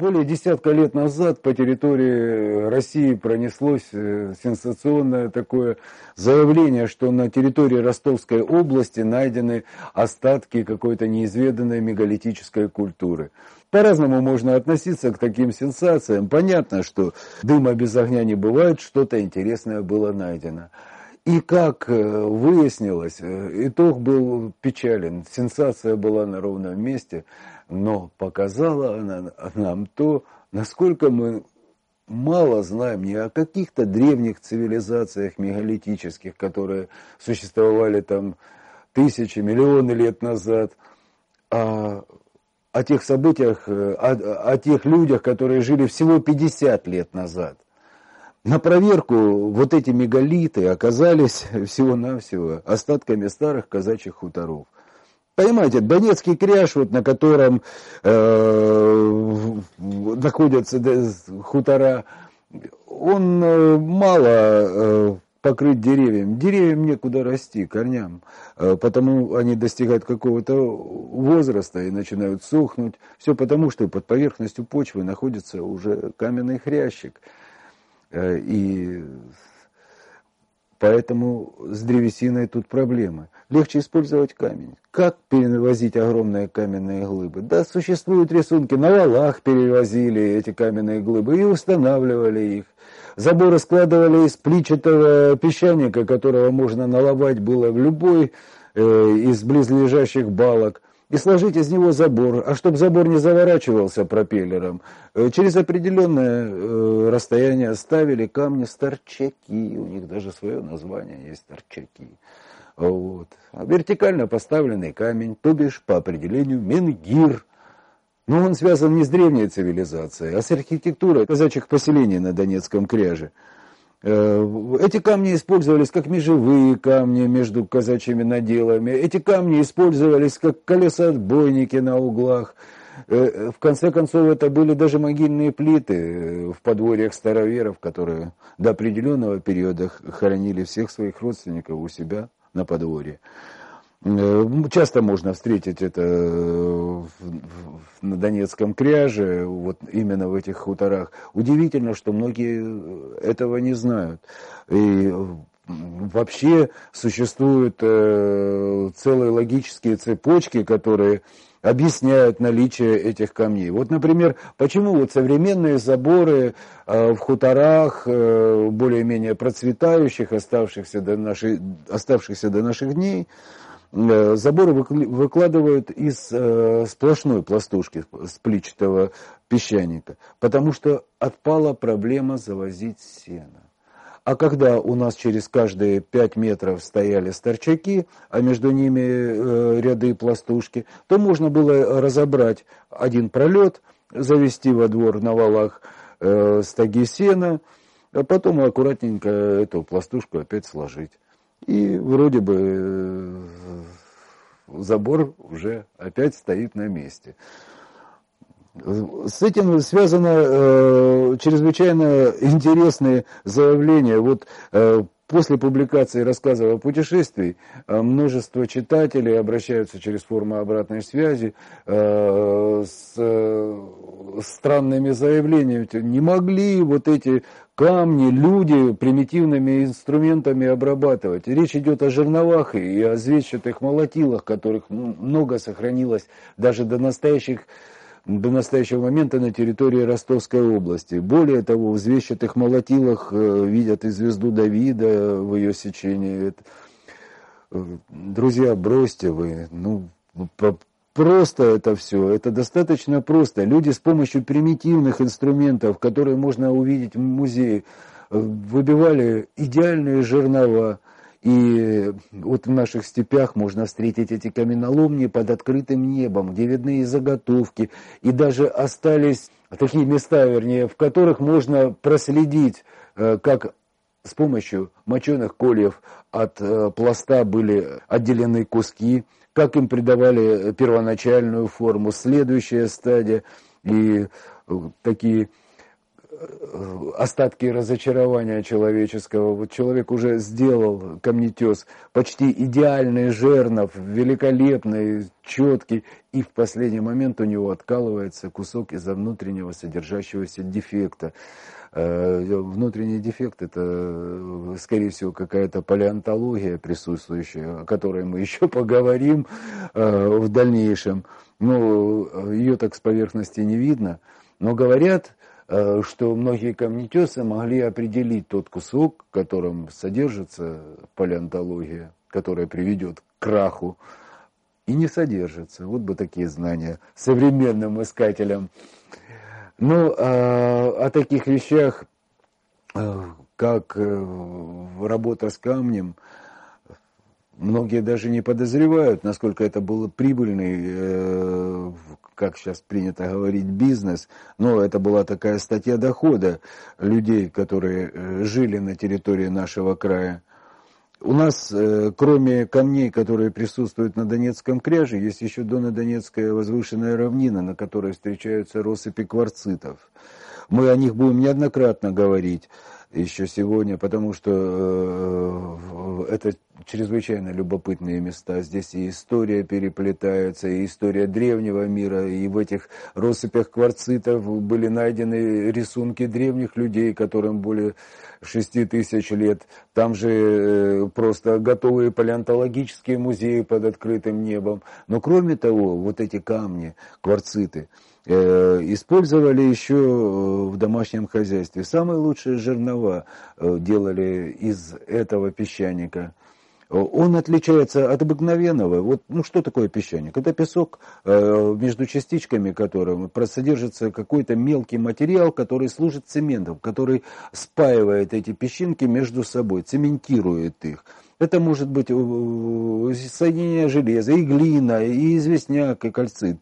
Более десятка лет назад по территории России пронеслось э, сенсационное такое заявление, что на территории Ростовской области найдены остатки какой-то неизведанной мегалитической культуры. По-разному можно относиться к таким сенсациям. Понятно, что дыма без огня не бывает, что-то интересное было найдено. И как э, выяснилось, э, итог был печален. Сенсация была на ровном месте, но показала она нам то, насколько мы мало знаем не о каких-то древних цивилизациях мегалитических, которые существовали там тысячи, миллионы лет назад, а о тех событиях, э, о, о тех людях, которые жили всего 50 лет назад – на проверку вот эти мегалиты оказались всего-навсего остатками старых казачьих хуторов. Понимаете, Донецкий кряж, вот, на котором э, находятся хутора, он э, мало э, покрыт деревьями. Деревьям некуда расти, корням, э, потому они достигают какого-то возраста и начинают сохнуть. Все потому, что под поверхностью почвы находится уже каменный хрящик – и поэтому с древесиной тут проблемы. Легче использовать камень. Как перевозить огромные каменные глыбы? Да, существуют рисунки. На валах перевозили эти каменные глыбы и устанавливали их. Заборы складывали из пличатого песчаника, которого можно наловать было в любой э, из близлежащих балок и сложить из него забор, а чтобы забор не заворачивался пропеллером, э, через определенное э, расстояние ставили камни старчаки, у них даже свое название есть старчаки. Вот. А вертикально поставленный камень, то бишь по определению менгир. Но он связан не с древней цивилизацией, а с архитектурой казачьих поселений на Донецком кряже. Э, эти камни использовались как межевые камни между казачьими наделами. Эти камни использовались как колесоотбойники на углах. Э, в конце концов, это были даже могильные плиты э, в подворьях староверов, которые до определенного периода хоронили всех своих родственников у себя на подворье. Э, часто можно встретить это э, на Донецком кряже, вот именно в этих хуторах. Удивительно, что многие э, этого не знают. И вообще существуют целые логические цепочки, которые объясняют наличие этих камней. Вот, например, почему вот современные заборы в хуторах, более-менее процветающих, оставшихся до, нашей, оставшихся до наших дней, Э, заборы выкладывают из э, сплошной пластушки, с плечатого песчаника, потому что отпала проблема завозить сено. А когда у нас через каждые пять метров стояли старчаки, а между ними э, ряды пластушки, то можно было разобрать один пролет, завести во двор на валах стаги сена, а потом аккуратненько эту пластушку опять сложить. И вроде бы э, забор уже опять стоит на месте. С этим связано э, чрезвычайно интересные заявления. Вот э, После публикации рассказов о путешествии э, множество читателей обращаются через форму обратной связи э, с э, странными заявлениями. Не могли вот эти камни люди примитивными инструментами обрабатывать. Речь идет о жерновах и о звездчатых молотилах, которых много сохранилось даже до настоящих до настоящего момента на территории Ростовской области. Более того, в звездчатых молотилах э, видят и звезду Давида в ее сечении. Э, друзья, бросьте вы, ну, просто это все, это достаточно просто. Люди с помощью примитивных инструментов, которые можно увидеть в музее, э, выбивали идеальные жернова, и вот в наших степях можно встретить эти каменоломни под открытым небом, где видны и заготовки, и даже остались такие места, вернее, в которых можно проследить, э, как с помощью моченых кольев от э, пласта были отделены куски, как им придавали первоначальную форму, следующая стадия, и э, такие остатки разочарования человеческого. Вот человек уже сделал камнетес почти идеальный жернов, великолепный, четкий, и в последний момент у него откалывается кусок из-за внутреннего содержащегося дефекта. Э, внутренний дефект – это, скорее всего, какая-то палеонтология присутствующая, о которой мы еще поговорим э, в дальнейшем. Ну, ее так с поверхности не видно, но говорят, э, что многие камнетесы могли определить тот кусок, в котором содержится палеонтология, которая приведет к краху, и не содержится. Вот бы такие знания современным искателям ну, а, о таких вещах, э, как э, работа с камнем, многие даже не подозревают, насколько это был прибыльный, э, как сейчас принято говорить, бизнес. Но это была такая статья дохода людей, которые жили на территории нашего края. У нас, э, кроме камней, которые присутствуют на Донецком кряже, есть еще Донедонецкая возвышенная равнина, на которой встречаются россыпи кварцитов. Мы о них будем неоднократно говорить еще сегодня, потому что э, это чрезвычайно любопытные места. Здесь и история переплетается, и история древнего мира, и в этих россыпях кварцитов были найдены рисунки древних людей, которым более шести тысяч лет. Там же э, просто готовые палеонтологические музеи под открытым небом. Но кроме того, вот эти камни, кварциты, использовали еще э, в домашнем хозяйстве. Самые лучшие жернова делали из этого песчаника – он отличается от обыкновенного. Вот, ну что такое песчаник? Это песок, э, между частичками которого содержится какой-то мелкий материал, который служит цементом, который спаивает эти песчинки между собой, цементирует их. Это может быть соединение железа, и глина, и известняк, и кальцит.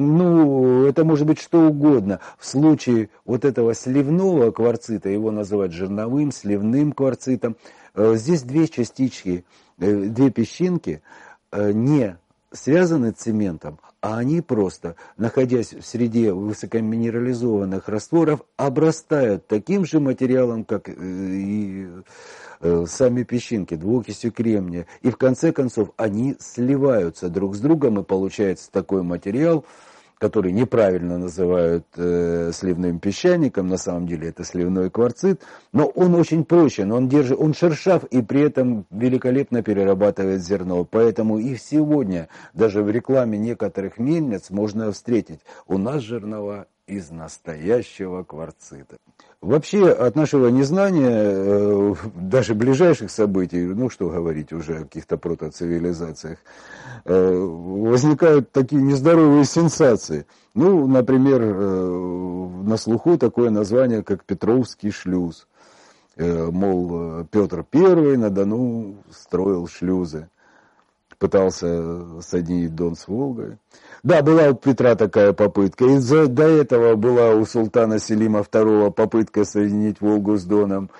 Ну, это может быть что угодно. В случае вот этого сливного кварцита, его называют жерновым, сливным кварцитом, Э, здесь две частички, э, две песчинки э, не связаны цементом, а они просто, находясь в среде высокоминерализованных растворов, обрастают таким же материалом, как и сами песчинки, двуокисью кремния. И в конце концов они сливаются друг с другом, и получается такой материал – который неправильно называют э, сливным песчаником, на самом деле это сливной кварцит, но он очень прочен, он, держит, он шершав и при этом великолепно перерабатывает зерно. Поэтому и сегодня даже в рекламе некоторых мельниц можно встретить у нас жернова из настоящего кварцита. Вообще от нашего незнания, э, даже ближайших событий, ну что говорить уже о каких-то протоцивилизациях, э, возникают такие нездоровые сенсации. Ну, например, э, на слуху такое название, как Петровский шлюз. Мол, Петр I на Дону строил шлюзы пытался соединить Дон с Волгой. Да, была у Петра такая попытка. И до этого была у султана Селима II попытка соединить Волгу с Доном.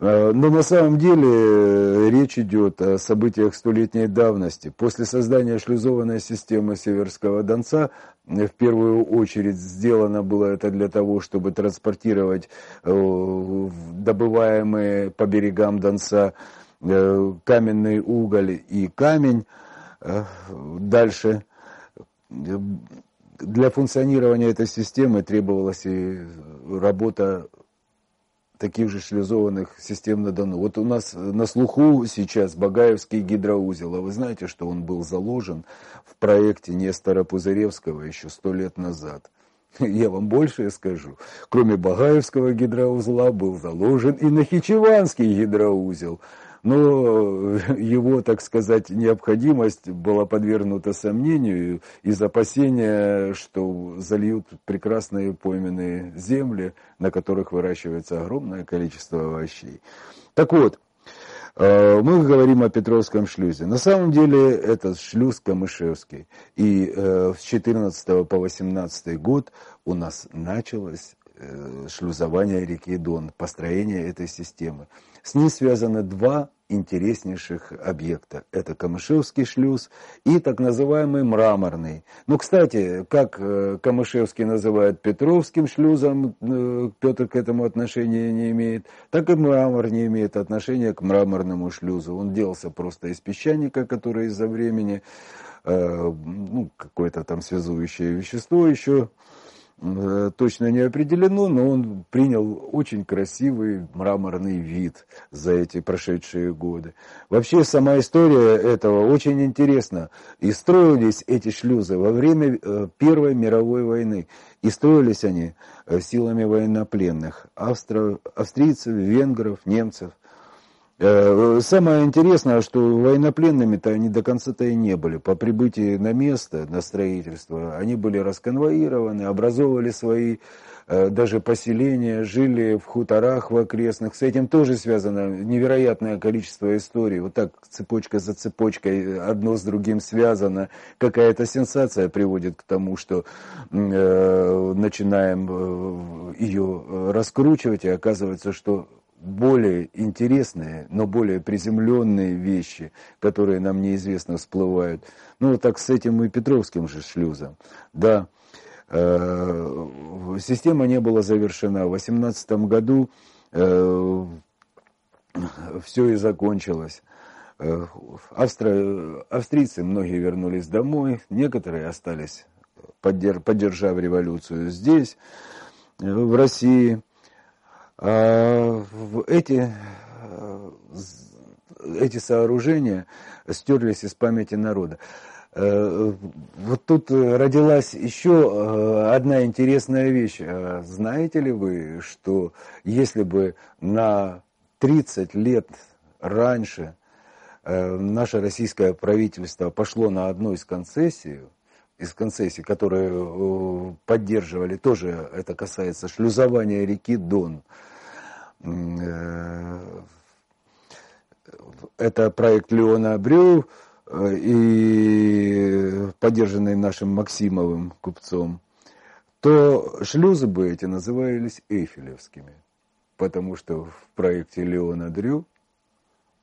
А, но на самом деле э, речь идет о событиях столетней давности. После создания шлюзованной системы Северского Донца э, в первую очередь сделано было это для того, чтобы транспортировать э, добываемые по берегам Донца каменный уголь и камень. Дальше для функционирования этой системы требовалась и работа таких же шлюзованных систем на Дону. Вот у нас на слуху сейчас Багаевский гидроузел, а вы знаете, что он был заложен в проекте Нестора Пузыревского еще сто лет назад. Я вам больше скажу. Кроме Багаевского гидроузла был заложен и Нахичеванский гидроузел – но его, так сказать, необходимость была подвергнута сомнению из опасения, что зальют прекрасные пойменные земли, на которых выращивается огромное количество овощей. Так вот, э, мы говорим о Петровском шлюзе. На самом деле это шлюз Камышевский. И э, с 14 по 18 год у нас началось э, шлюзование реки Дон, построение этой системы. С ней связаны два интереснейших объекта. Это Камышевский шлюз и так называемый Мраморный. Ну, кстати, как э, Камышевский называет Петровским шлюзом, э, Петр к этому отношения не имеет, так и Мрамор не имеет отношения к Мраморному шлюзу. Он делался просто из песчаника, который из-за времени Э, ну, какое-то там связующее вещество еще точно не определено, но он принял очень красивый мраморный вид за эти прошедшие годы. Вообще сама история этого очень интересна. И строились эти шлюзы во время э, Первой мировой войны. И строились они силами военнопленных. Австро, австрийцев, венгров, немцев – Э, самое интересное, что военнопленными-то они до конца-то и не были. По прибытии на место, на строительство, они были расконвоированы, образовывали свои э, даже поселения, жили в хуторах в окрестных. С этим тоже связано невероятное количество историй. Вот так цепочка за цепочкой, одно с другим связано. Какая-то сенсация приводит к тому, что э, начинаем э, ее раскручивать, и оказывается, что более интересные, но более приземленные вещи, которые нам неизвестно всплывают. Ну, вот так с этим и Петровским же шлюзом. Да, э, система не была завершена. В 18 году э, все и закончилось. Э, австро... Австрийцы многие вернулись домой, некоторые остались, поддержав революцию здесь, в России. А, эти, э, эти сооружения стерлись из памяти народа. Э, вот тут родилась еще э, одна интересная вещь. Знаете ли вы, что если бы на 30 лет раньше наше российское правительство пошло на одну из концессий, из концессий, которые поддерживали, тоже это касается шлюзования реки Дон, Э, это проект Леона Брю э, и поддержанный нашим Максимовым купцом, то шлюзы бы эти назывались эйфелевскими, потому что в проекте Леона Дрю,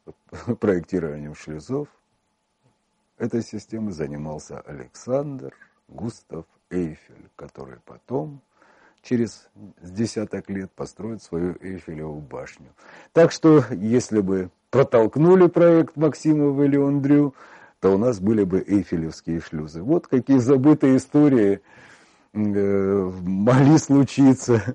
проектированием шлюзов, этой системой занимался Александр Густав Эйфель, который потом через десяток лет построить свою Эйфелеву башню. Так что, если бы протолкнули проект Максимова или Андрю, то у нас были бы Эйфелевские шлюзы. Вот какие забытые истории э, могли случиться.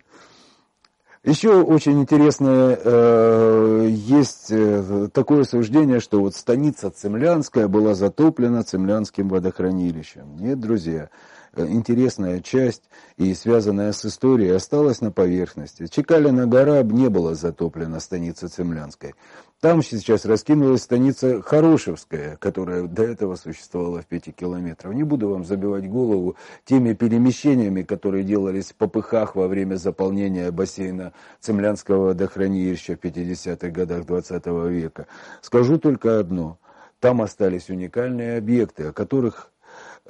Еще очень интересное э, есть э, такое суждение, что вот станица Цемлянская была затоплена Цемлянским водохранилищем. Нет, друзья, интересная часть и связанная с историей осталась на поверхности. Чекалина гора не была затоплена станица Цемлянской. Там сейчас раскинулась станица Хорошевская, которая до этого существовала в пяти километрах. Не буду вам забивать голову теми перемещениями, которые делались в попыхах во время заполнения бассейна Цемлянского водохранилища в 50-х годах 20 -го века. Скажу только одно. Там остались уникальные объекты, о которых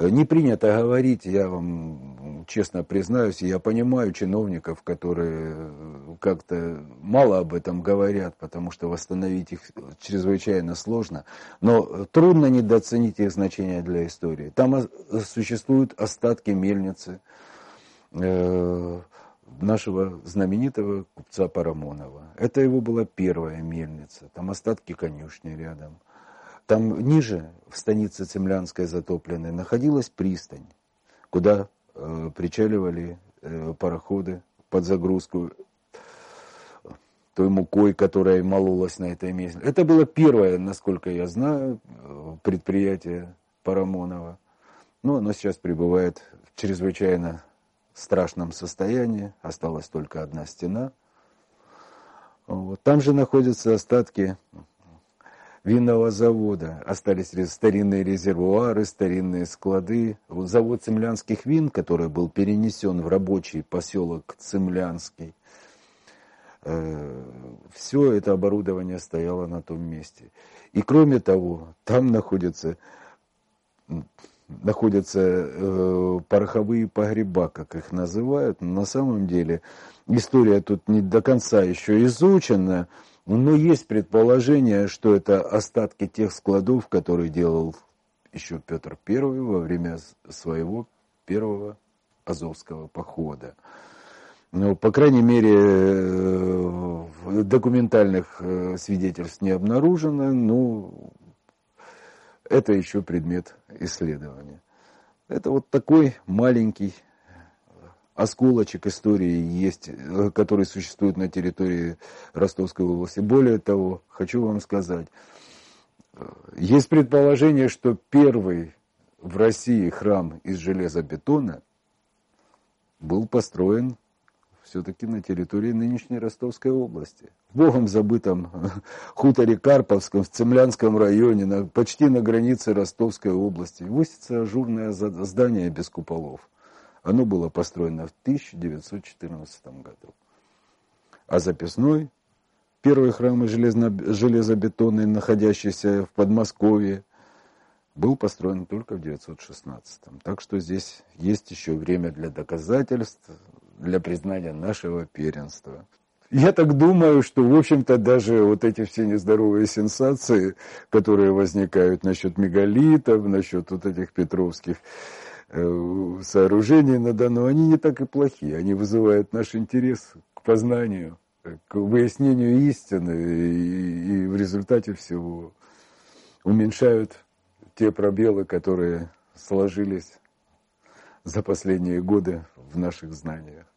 не принято говорить, я вам честно признаюсь, я понимаю чиновников, которые как-то мало об этом говорят, потому что восстановить их чрезвычайно сложно, но трудно недооценить их значение для истории. Там существуют остатки мельницы э, нашего знаменитого купца Парамонова. Это его была первая мельница, там остатки конюшни рядом – там ниже, в станице Цемлянской затопленной, находилась пристань, куда э, причаливали э, пароходы под загрузку той мукой, которая мололась на этой месте. Это было первое, насколько я знаю, э, предприятие Парамонова. Но оно сейчас пребывает в чрезвычайно страшном состоянии. Осталась только одна стена. Вот. Там же находятся остатки винного завода. Остались старинные резервуары, старинные склады. Завод цемлянских вин, который был перенесен в рабочий поселок Цемлянский, э, все это оборудование стояло на том месте. И кроме того, там находятся, находятся э, пороховые погреба, как их называют. Но на самом деле история тут не до конца еще изучена, Но есть предположение, что это остатки тех складов, которые делал еще Петр I во время своего первого Азовского похода. Ну, по крайней мере, э, документальных э, свидетельств не обнаружено, но это еще предмет исследования. Это вот такой маленький осколочек истории есть, э, который существует на территории Ростовской области. Более того, хочу вам сказать, есть предположение, что первый в России храм из железобетона был построен все-таки на территории нынешней Ростовской области. В богом забытом хуторе Карповском, в Цемлянском районе, на, почти на границе Ростовской области, высится ажурное здание без куполов. Оно было построено в 1914 году. А записной, первый храм железно, железобетонный, находящийся в Подмосковье, был построен только в 916. Так что здесь есть еще время для доказательств, для признания нашего первенства. Я так думаю, что, в общем-то, даже вот эти все нездоровые сенсации, которые возникают насчет мегалитов, насчет вот этих петровских э, сооружений на Дону, они не так и плохие. Они вызывают наш интерес к познанию, к выяснению истины и, и в результате всего уменьшают те пробелы, которые сложились за последние годы в наших знаниях.